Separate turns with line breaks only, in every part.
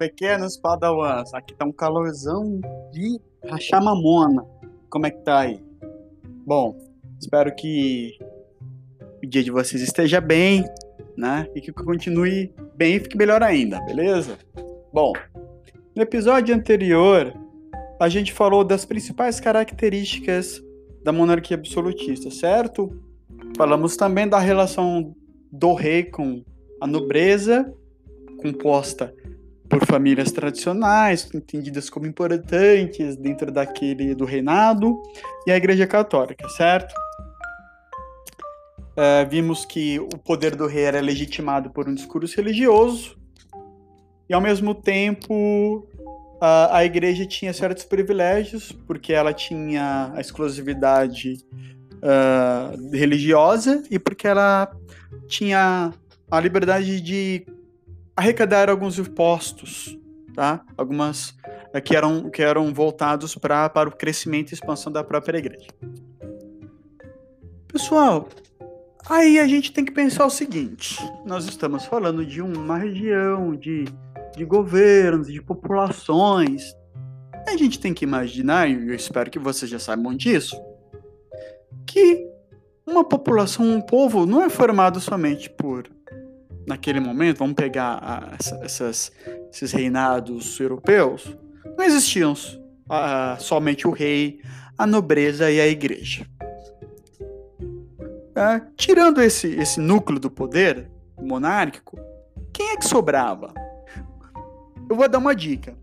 pequenos padawans. Aqui tá um calorzão de rachar mamona. Como é que tá aí? Bom, espero que o dia de vocês esteja bem, né? E que continue bem e fique melhor ainda, beleza? Bom, no episódio anterior, a gente falou das principais características da monarquia absolutista, certo? Falamos também da relação do rei com a nobreza, composta por famílias tradicionais, entendidas como importantes dentro daquele do reinado, e a Igreja Católica, certo? Uh, vimos que o poder do rei era legitimado por um discurso religioso, e ao mesmo tempo a, a igreja tinha certos privilégios, porque ela tinha a exclusividade uh, religiosa e porque ela tinha a liberdade de arrecadar alguns impostos, tá? Algumas uh, que eram, que eram voltados pra, para o crescimento e expansão da própria igreja. Pessoal, aí a gente tem que pensar o seguinte: nós estamos falando de uma região de de governos, de populações. A gente tem que imaginar, e eu espero que vocês já saibam disso, que uma população, um povo, não é formado somente por, naquele momento, vamos pegar a, essas, esses reinados europeus, não existiam a, somente o rei, a nobreza e a igreja. É, tirando esse, esse núcleo do poder monárquico, quem é que sobrava? Eu vou dar uma dica.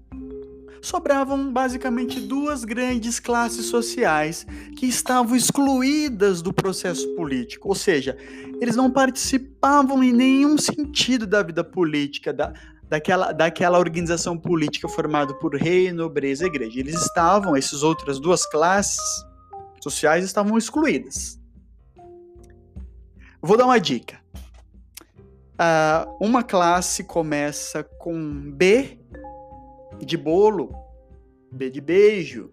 Sobravam basicamente duas grandes classes sociais que estavam excluídas do processo político, ou seja, eles não participavam em nenhum sentido da vida política, da, daquela, daquela organização política formada por rei, nobreza e igreja. Eles estavam, essas outras duas classes sociais estavam excluídas. Vou dar uma dica. Uh, uma classe começa com B de bolo, B de beijo,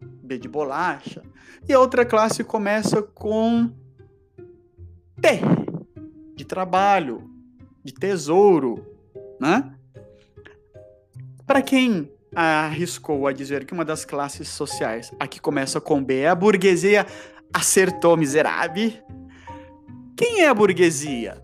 B de bolacha, e a outra classe começa com T de trabalho, de tesouro, né? Para quem arriscou a dizer que uma das classes sociais, a que começa com B, é a burguesia, acertou miserável. Quem é a burguesia?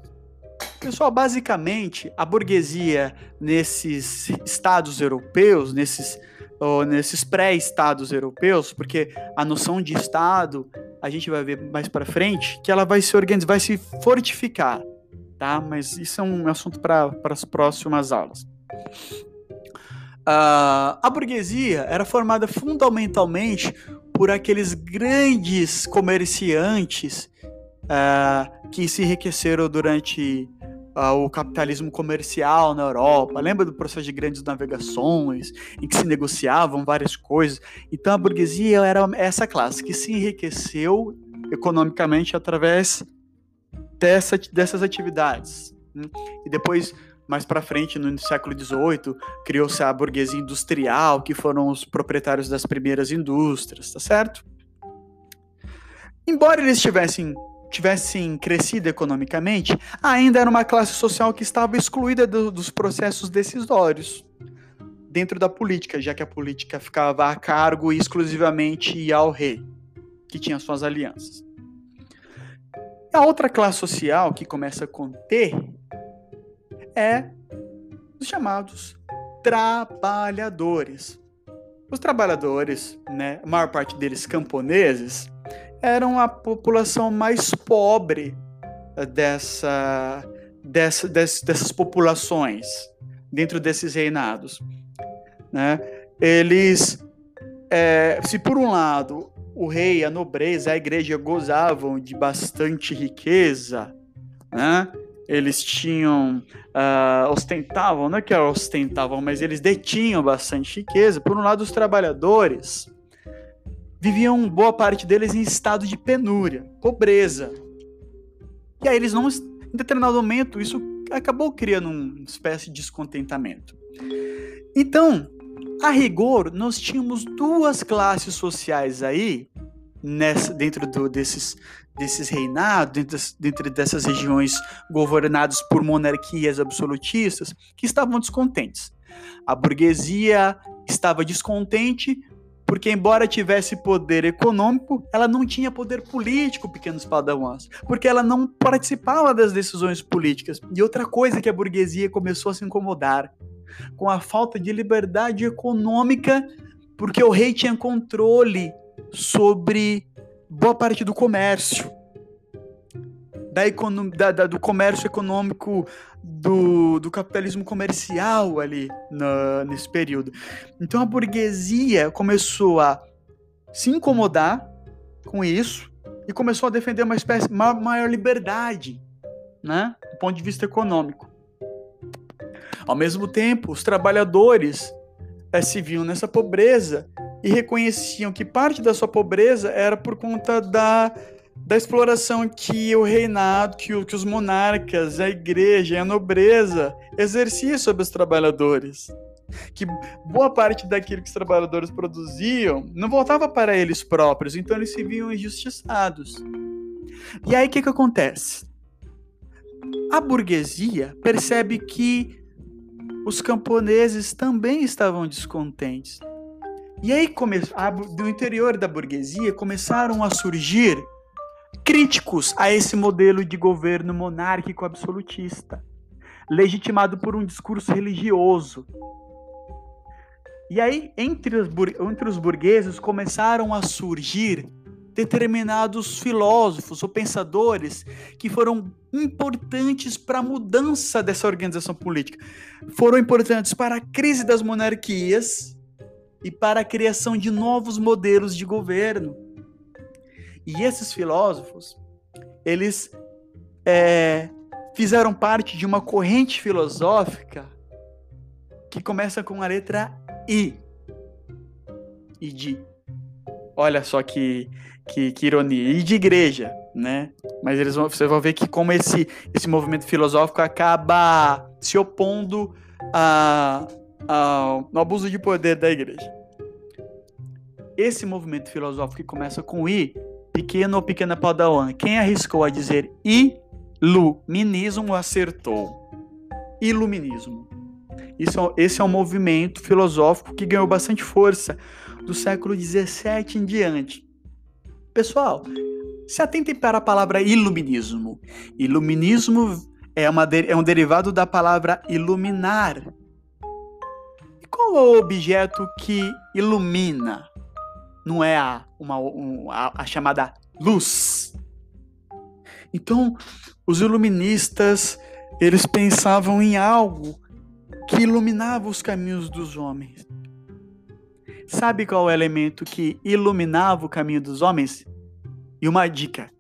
Pessoal, basicamente, a burguesia nesses estados europeus, nesses, oh, nesses pré-estados europeus, porque a noção de estado, a gente vai ver mais para frente, que ela vai se organizar, vai se fortificar, tá? Mas isso é um assunto para as próximas aulas. Uh, a burguesia era formada fundamentalmente por aqueles grandes comerciantes uh, que se enriqueceram durante uh, o capitalismo comercial na Europa. Lembra do processo de grandes navegações, em que se negociavam várias coisas? Então a burguesia era essa classe que se enriqueceu economicamente através dessa, dessas atividades. Né? E depois, mais para frente, no século XVIII, criou-se a burguesia industrial, que foram os proprietários das primeiras indústrias, tá certo? Embora eles tivessem tivessem crescido economicamente, ainda era uma classe social que estava excluída do, dos processos decisórios dentro da política, já que a política ficava a cargo exclusivamente ao rei, que tinha suas alianças. A outra classe social, que começa com T, é os chamados trabalhadores. Os trabalhadores, né, a maior parte deles camponeses, eram a população mais pobre dessa, dessa, dessas populações dentro desses reinados. Né? Eles, é, se por um lado o rei, a nobreza, a igreja gozavam de bastante riqueza, né? eles tinham, uh, ostentavam, não é que ostentavam, mas eles detinham bastante riqueza. Por um lado, os trabalhadores viviam boa parte deles em estado de penúria, pobreza. E aí eles não, em determinado momento, isso acabou criando uma espécie de descontentamento. Então, a rigor, nós tínhamos duas classes sociais aí, nessa, dentro do, desses, desses reinados, dentro, dentro dessas regiões governadas por monarquias absolutistas, que estavam descontentes. A burguesia estava descontente porque, embora tivesse poder econômico, ela não tinha poder político, pequenos padawans, porque ela não participava das decisões políticas. E outra coisa que a burguesia começou a se incomodar com a falta de liberdade econômica, porque o rei tinha controle sobre boa parte do comércio, da da, da, do comércio econômico, do, do capitalismo comercial ali na, nesse período. Então a burguesia começou a se incomodar com isso e começou a defender uma espécie uma maior liberdade, né, do ponto de vista econômico. Ao mesmo tempo, os trabalhadores é, se viam nessa pobreza e reconheciam que parte da sua pobreza era por conta da, da exploração que o reinado, que, o, que os monarcas, a igreja e a nobreza exerciam sobre os trabalhadores. Que boa parte daquilo que os trabalhadores produziam não voltava para eles próprios, então eles se viam injustiçados. E aí o que, que acontece? A burguesia percebe que os camponeses também estavam descontentes. E aí, do interior da burguesia, começaram a surgir críticos a esse modelo de governo monárquico absolutista, legitimado por um discurso religioso. E aí, entre os, entre os burgueses, começaram a surgir determinados filósofos ou pensadores que foram importantes para a mudança dessa organização política. Foram importantes para a crise das monarquias e para a criação de novos modelos de governo. E esses filósofos, eles é, fizeram parte de uma corrente filosófica que começa com a letra I. E de. Olha só que que, que ironia. E de igreja, né? Mas eles vão, vocês vão ver que como esse, esse movimento filosófico acaba se opondo a, ao abuso de poder da igreja. Esse movimento filosófico que começa com I, pequeno ou pequena padawan, quem arriscou a dizer iluminismo acertou. Iluminismo. Isso, esse é um movimento filosófico que ganhou bastante força do século XVII em diante. Pessoal, se atentem para a palavra iluminismo. Iluminismo é, uma, é um derivado da palavra iluminar. E qual é o objeto que ilumina? Não é a, uma, um, a, a chamada luz. Então, os iluministas, eles pensavam em algo que iluminava os caminhos dos homens. Sabe qual é o elemento que iluminava o caminho dos homens? E uma dica.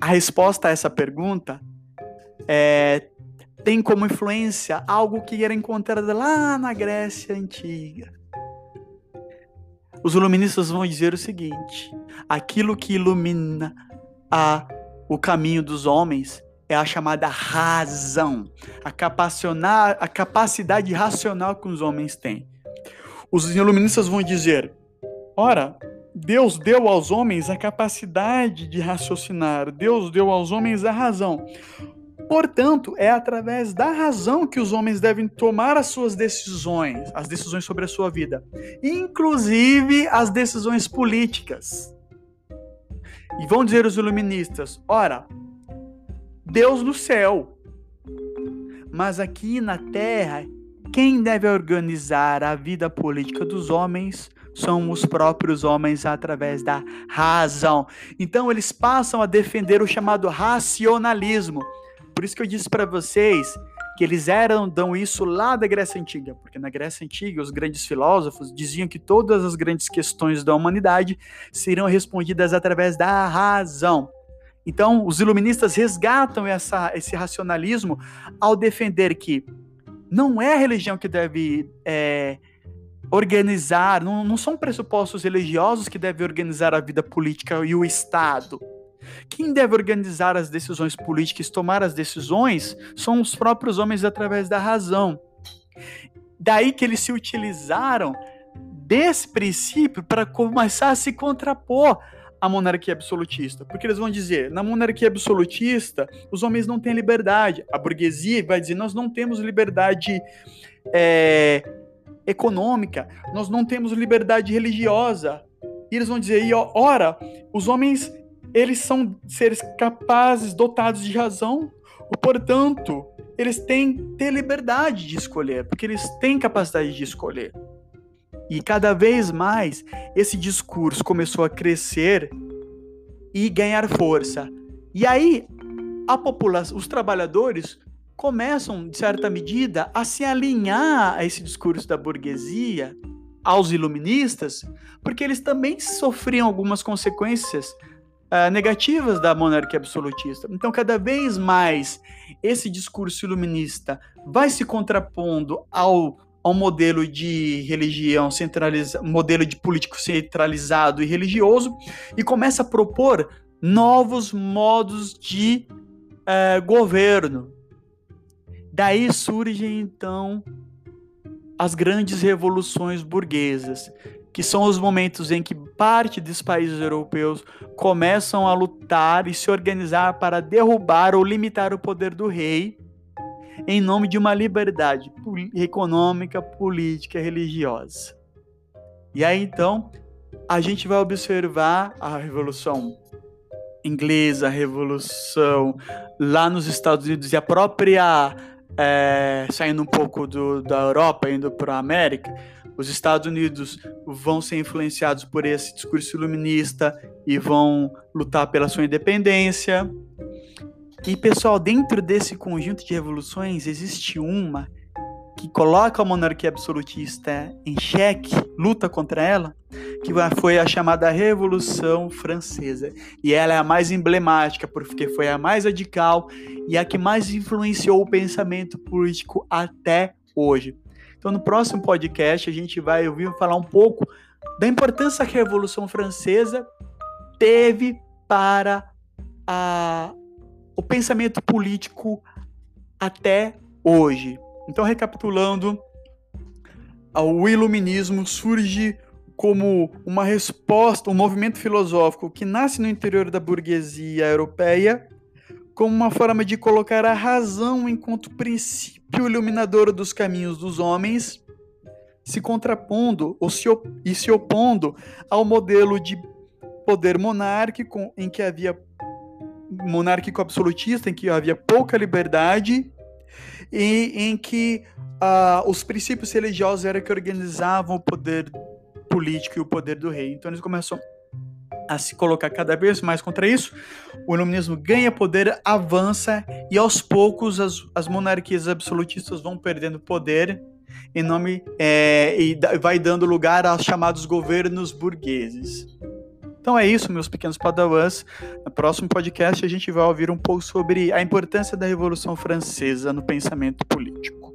A resposta a essa pergunta é, tem como influência algo que era encontrado lá na Grécia Antiga. Os iluministas vão dizer o seguinte: aquilo que ilumina a, o caminho dos homens é a chamada razão, a, a capacidade racional que os homens têm. Os iluministas vão dizer: ora, Deus deu aos homens a capacidade de raciocinar, Deus deu aos homens a razão. Portanto, é através da razão que os homens devem tomar as suas decisões, as decisões sobre a sua vida, inclusive as decisões políticas. E vão dizer os iluministas: ora, Deus no céu, mas aqui na terra quem deve organizar a vida política dos homens são os próprios homens através da razão. Então eles passam a defender o chamado racionalismo. Por isso que eu disse para vocês que eles eram dão isso lá da Grécia Antiga, porque na Grécia Antiga os grandes filósofos diziam que todas as grandes questões da humanidade seriam respondidas através da razão. Então, os iluministas resgatam essa, esse racionalismo ao defender que não é a religião que deve é, organizar, não, não são pressupostos religiosos que devem organizar a vida política e o Estado. Quem deve organizar as decisões políticas, tomar as decisões, são os próprios homens através da razão. Daí que eles se utilizaram desse princípio para começar a se contrapor a monarquia absolutista? Porque eles vão dizer, na monarquia absolutista, os homens não têm liberdade. A burguesia vai dizer, nós não temos liberdade é, econômica, nós não temos liberdade religiosa. E eles vão dizer, e ora, os homens, eles são seres capazes, dotados de razão, portanto, eles têm ter liberdade de escolher, porque eles têm capacidade de escolher. E cada vez mais esse discurso começou a crescer e ganhar força. E aí a população, os trabalhadores começam, de certa medida, a se alinhar a esse discurso da burguesia, aos iluministas, porque eles também sofriam algumas consequências uh, negativas da monarquia absolutista. Então, cada vez mais esse discurso iluminista vai se contrapondo ao ao modelo de religião centralizado, modelo de político centralizado e religioso, e começa a propor novos modos de uh, governo. Daí surgem então as grandes revoluções burguesas, que são os momentos em que parte dos países europeus começam a lutar e se organizar para derrubar ou limitar o poder do rei em nome de uma liberdade econômica, política religiosa. E aí então a gente vai observar a revolução inglesa, a revolução lá nos Estados Unidos e a própria é, saindo um pouco do, da Europa, indo para a América, os Estados Unidos vão ser influenciados por esse discurso iluminista e vão lutar pela sua independência. E pessoal, dentro desse conjunto de revoluções existe uma que coloca a monarquia absolutista em xeque, luta contra ela, que foi a chamada Revolução Francesa. E ela é a mais emblemática, porque foi a mais radical e a que mais influenciou o pensamento político até hoje. Então, no próximo podcast, a gente vai ouvir falar um pouco da importância que a Revolução Francesa teve para a, o pensamento político até hoje. Então, recapitulando, o iluminismo surge como uma resposta, um movimento filosófico que nasce no interior da burguesia europeia, como uma forma de colocar a razão enquanto princípio iluminador dos caminhos dos homens, se contrapondo ou se e se opondo ao modelo de poder monárquico em que havia monárquico absolutista, em que havia pouca liberdade e em que uh, os princípios religiosos eram que organizavam o poder político e o poder do rei. Então eles começam a se colocar cada vez mais contra isso, o iluminismo ganha poder, avança e aos poucos as, as monarquias absolutistas vão perdendo poder em nome é, e vai dando lugar aos chamados governos burgueses. Então é isso, meus pequenos padawans. No próximo podcast a gente vai ouvir um pouco sobre a importância da Revolução Francesa no pensamento político.